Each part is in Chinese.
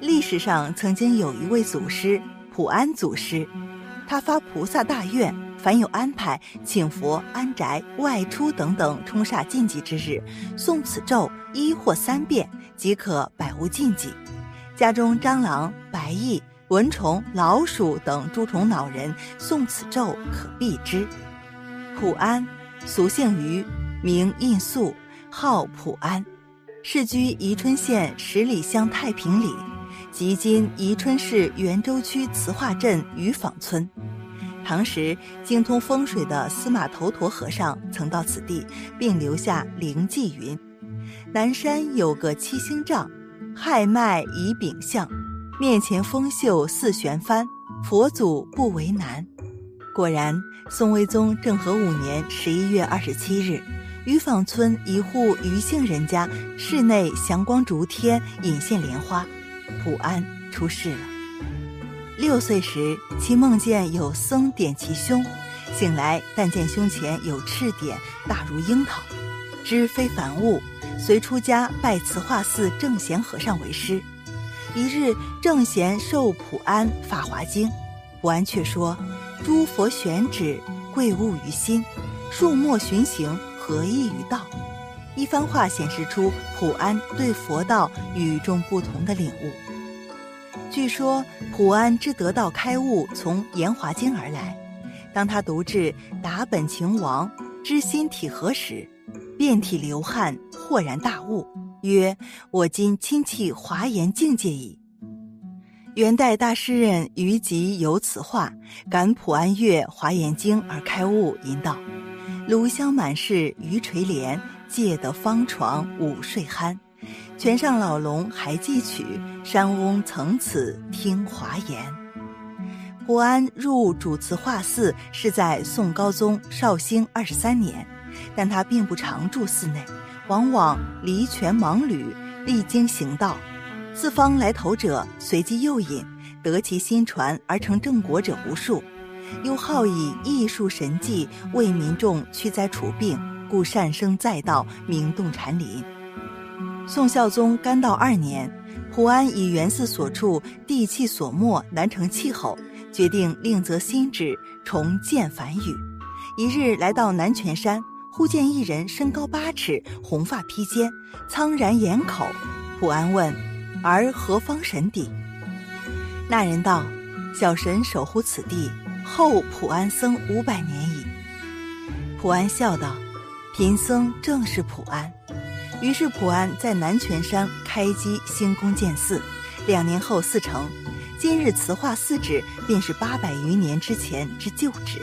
历史上曾经有一位祖师普安祖师，他发菩萨大愿，凡有安排请佛安宅、外出等等冲煞禁忌之日，诵此咒一或三遍，即可百无禁忌。家中蟑螂、白蚁、蚊虫、老鼠等诸虫恼人，诵此咒可避之。普安，俗姓于，名印素，号普安，世居宜春县十里乡太平里，即今宜春市袁州区慈化镇渔坊村。唐时精通风水的司马头陀和尚曾到此地，并留下灵迹云：“南山有个七星帐。”亥迈以丙相，面前风秀似旋帆，佛祖不为难。果然，宋徽宗政和五年十一月二十七日，渔坊村一户余姓人家室内祥光烛天，引现莲花，普安出世了。六岁时，其梦见有僧点其胸，醒来但见胸前有赤点，大如樱桃，知非凡物。随出家拜慈化寺正贤和尚为师。一日，正贤授普安《法华经》，普安却说：“诸佛选旨，贵物于心；树莫寻行，何益于道？”一番话显示出普安对佛道与众不同的领悟。据说，普安之得道开悟从《延华经》而来。当他读至“达本情王知心体合时”，遍体流汗。豁然大悟，曰：“我今亲契华严境界矣。”元代大诗人于吉有此话，感普安阅《华严经》而开悟，吟道：“炉香满室余垂帘，借得方床午睡酣。泉上老龙还记取，山翁曾此听华言。”普安入主慈化寺是在宋高宗绍兴二十三年，但他并不常住寺内。往往离泉忙旅，历经行道，四方来投者随机诱引，得其心传而成正果者无数。又好以艺术神迹为民众驱灾除病，故善生在道，名动禅林。宋孝宗干道二年，普安以原寺所处地气所没，难成气候，决定另择新址，重建梵语。一日来到南泉山。忽见一人身高八尺，红发披肩，苍然掩口。普安问：“而何方神邸？”那人道：“小神守护此地，后普安僧五百年矣。”普安笑道：“贫僧正是普安。”于是普安在南泉山开基兴宫建寺，两年后寺成。今日慈化寺址便是八百余年之前之旧址。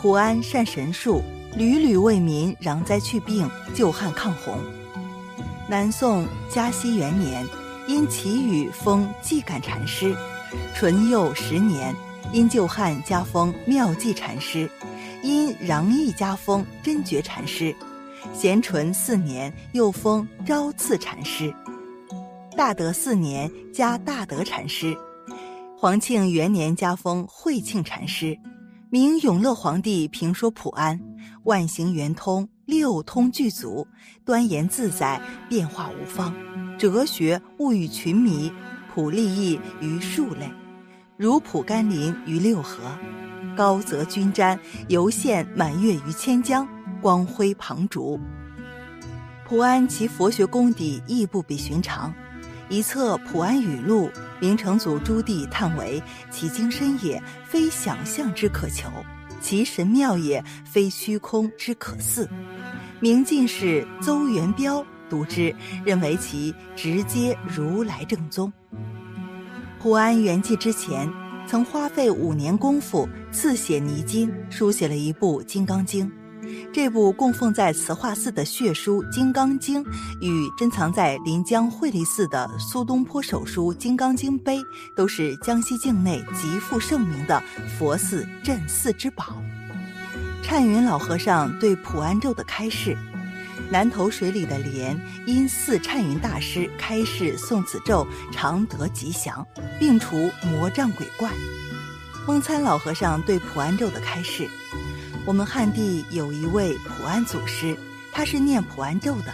普安善神术。屡屡为民攘灾去病、救旱抗洪。南宋嘉熙元年，因祈雨封寂感禅师；淳佑十年，因救汉加封妙寂禅师；因攘疫加封真觉禅师；咸淳四年，又封昭次禅师；大德四年，加大德禅师；皇庆元年，加封惠庆禅师。明永乐皇帝评说普安，万行圆通，六通具足，端严自在，变化无方，哲学物与群迷，普利益于数类，如普甘霖于六合，高泽均瞻，游现满月于千江，光辉旁烛。普安其佛学功底亦不比寻常，一册《普安语录》。明成祖朱棣叹为：“其精深也，非想象之可求；其神妙也，非虚空之可似。”明进士邹元标读之，认为其直接如来正宗。普安圆寂之前，曾花费五年功夫刺写泥金，书写了一部《金刚经》。这部供奉在慈化寺的血书《金刚经》，与珍藏在临江惠利寺的苏东坡手书《金刚经碑》，都是江西境内极负盛名的佛寺镇寺之宝。忏云老和尚对普安咒的开示：南头水里的莲，因四忏云大师开示诵此咒，常得吉祥，并除魔障鬼怪。翁参老和尚对普安咒的开示。我们汉地有一位普安祖师，他是念普安咒的。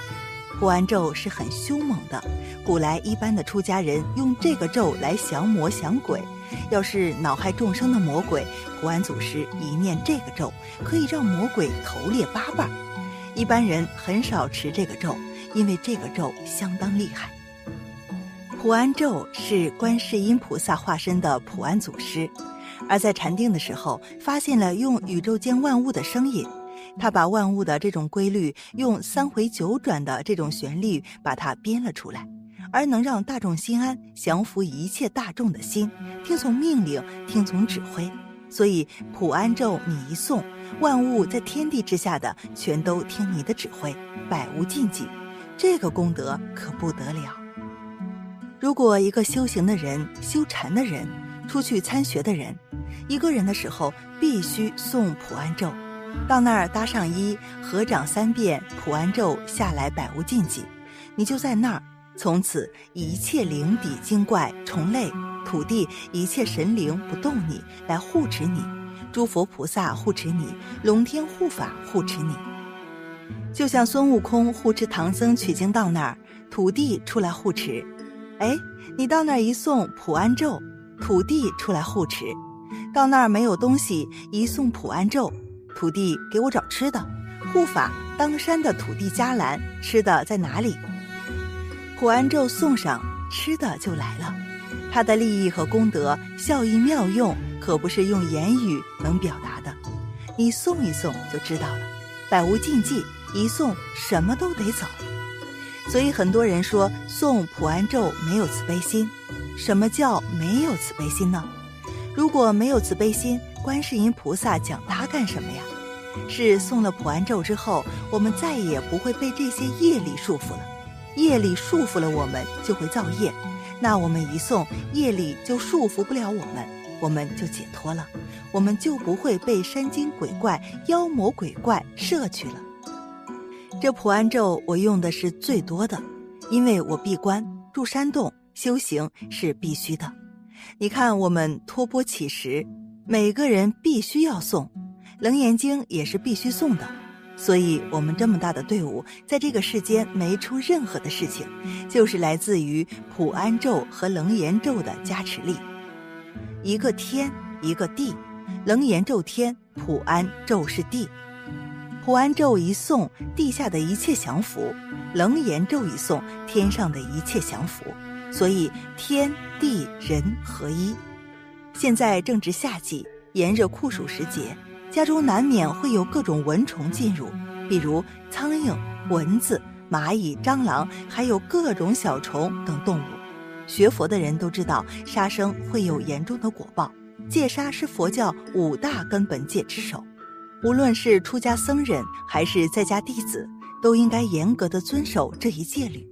普安咒是很凶猛的，古来一般的出家人用这个咒来降魔降鬼。要是恼害众生的魔鬼，普安祖师一念这个咒，可以让魔鬼头裂八瓣。一般人很少持这个咒，因为这个咒相当厉害。普安咒是观世音菩萨化身的普安祖师，而在禅定的时候，发现了用宇宙间万物的声音。他把万物的这种规律用三回九转的这种旋律把它编了出来，而能让大众心安，降服一切大众的心，听从命令，听从指挥。所以普安咒你一诵，万物在天地之下的全都听你的指挥，百无禁忌。这个功德可不得了。如果一个修行的人、修禅的人、出去参学的人，一个人的时候必须诵普安咒。到那儿搭上衣，合掌三遍普安咒，下来百无禁忌。你就在那儿，从此一切灵底精怪、虫类、土地，一切神灵不动你，来护持你；诸佛菩萨护持你，龙天护法护持你。就像孙悟空护持唐僧取经到那儿，土地出来护持。哎，你到那儿一诵普安咒，土地出来护持。到那儿没有东西，一诵普安咒。土地给我找吃的，护法当山的土地伽蓝，吃的在哪里？普安咒送上，吃的就来了。它的利益和功德、效益妙用，可不是用言语能表达的。你送一送就知道了，百无禁忌，一送什么都得走。所以很多人说送普安咒没有慈悲心，什么叫没有慈悲心呢？如果没有慈悲心，观世音菩萨讲它干什么呀？是诵了普安咒之后，我们再也不会被这些业力束缚了。业力束缚了我们，就会造业。那我们一诵，业力就束缚不了我们，我们就解脱了，我们就不会被山精鬼怪、妖魔鬼怪摄去了。这普安咒我用的是最多的，因为我闭关住山洞修行是必须的。你看，我们托钵乞食，每个人必须要送。《楞严经》也是必须送的，所以我们这么大的队伍，在这个世间没出任何的事情，就是来自于普安咒和楞严咒的加持力。一个天，一个地，楞严咒天，普安咒是地。普安咒一诵，地下的一切降服；楞严咒一诵，天上的一切降服。所以天地人合一。现在正值夏季，炎热酷暑时节。家中难免会有各种蚊虫进入，比如苍蝇、蚊子、蚂蚁、蟑螂，还有各种小虫等动物。学佛的人都知道，杀生会有严重的果报。戒杀是佛教五大根本戒之首，无论是出家僧人还是在家弟子，都应该严格的遵守这一戒律。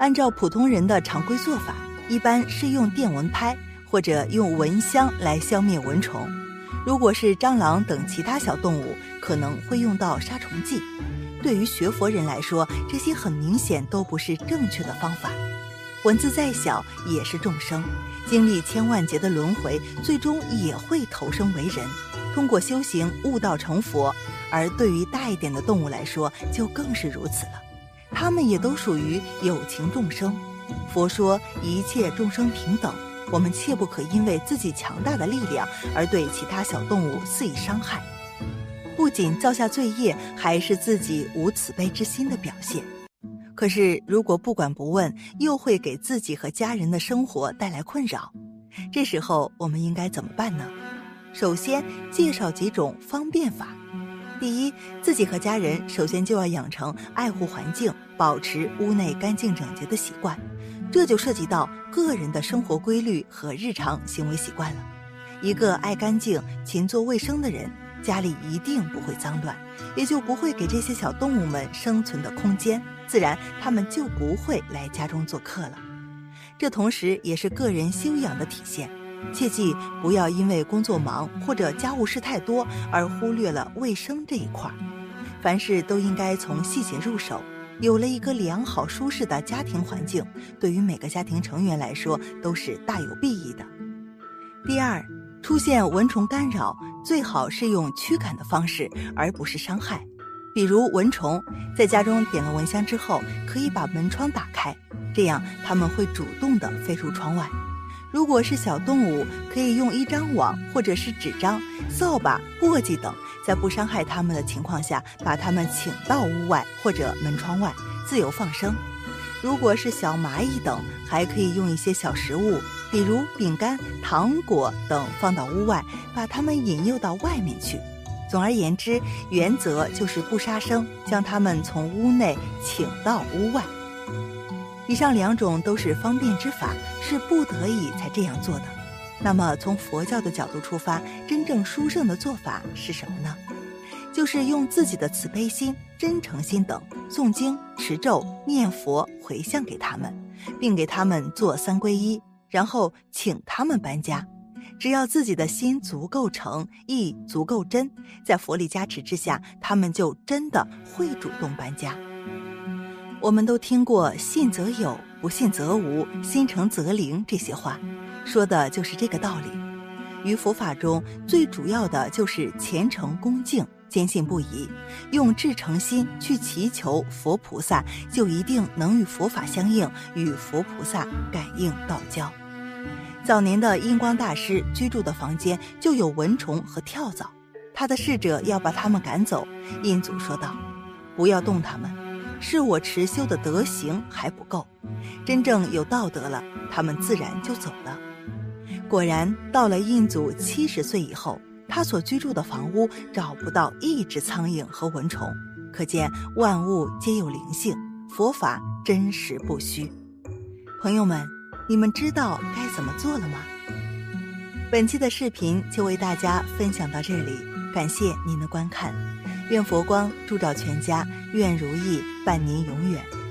按照普通人的常规做法，一般是用电蚊拍或者用蚊香来消灭蚊虫。如果是蟑螂等其他小动物，可能会用到杀虫剂。对于学佛人来说，这些很明显都不是正确的方法。蚊子再小也是众生，经历千万劫的轮回，最终也会投生为人，通过修行悟道成佛。而对于大一点的动物来说，就更是如此了。它们也都属于有情众生。佛说一切众生平等。我们切不可因为自己强大的力量而对其他小动物肆意伤害，不仅造下罪业，还是自己无慈悲之心的表现。可是，如果不管不问，又会给自己和家人的生活带来困扰。这时候，我们应该怎么办呢？首先，介绍几种方便法。第一，自己和家人首先就要养成爱护环境、保持屋内干净整洁的习惯。这就涉及到个人的生活规律和日常行为习惯了。一个爱干净、勤做卫生的人，家里一定不会脏乱，也就不会给这些小动物们生存的空间，自然他们就不会来家中做客了。这同时也是个人修养的体现。切记不要因为工作忙或者家务事太多而忽略了卫生这一块儿。凡事都应该从细节入手。有了一个良好舒适的家庭环境，对于每个家庭成员来说都是大有裨益的。第二，出现蚊虫干扰，最好是用驱赶的方式，而不是伤害。比如蚊虫，在家中点了蚊香之后，可以把门窗打开，这样它们会主动地飞出窗外。如果是小动物，可以用一张网或者是纸张、扫把、簸箕等，在不伤害它们的情况下，把它们请到屋外或者门窗外自由放生。如果是小蚂蚁等，还可以用一些小食物，比如饼干、糖果等，放到屋外，把它们引诱到外面去。总而言之，原则就是不杀生，将他们从屋内请到屋外。以上两种都是方便之法，是不得已才这样做的。那么，从佛教的角度出发，真正殊胜的做法是什么呢？就是用自己的慈悲心、真诚心等诵经、持咒、念佛、回向给他们，并给他们做三皈依，然后请他们搬家。只要自己的心足够诚，意足够真，在佛力加持之下，他们就真的会主动搬家。我们都听过“信则有，不信则无，心诚则灵”这些话，说的就是这个道理。于佛法中最主要的就是虔诚恭敬、坚信不疑，用至诚心去祈求佛菩萨，就一定能与佛法相应，与佛菩萨感应道交。早年的印光大师居住的房间就有蚊虫和跳蚤，他的侍者要把他们赶走，印祖说道：“不要动他们。”是我持修的德行还不够，真正有道德了，他们自然就走了。果然，到了印祖七十岁以后，他所居住的房屋找不到一只苍蝇和蚊虫，可见万物皆有灵性，佛法真实不虚。朋友们，你们知道该怎么做了吗？本期的视频就为大家分享到这里，感谢您的观看。愿佛光照全家，愿如意伴您永远。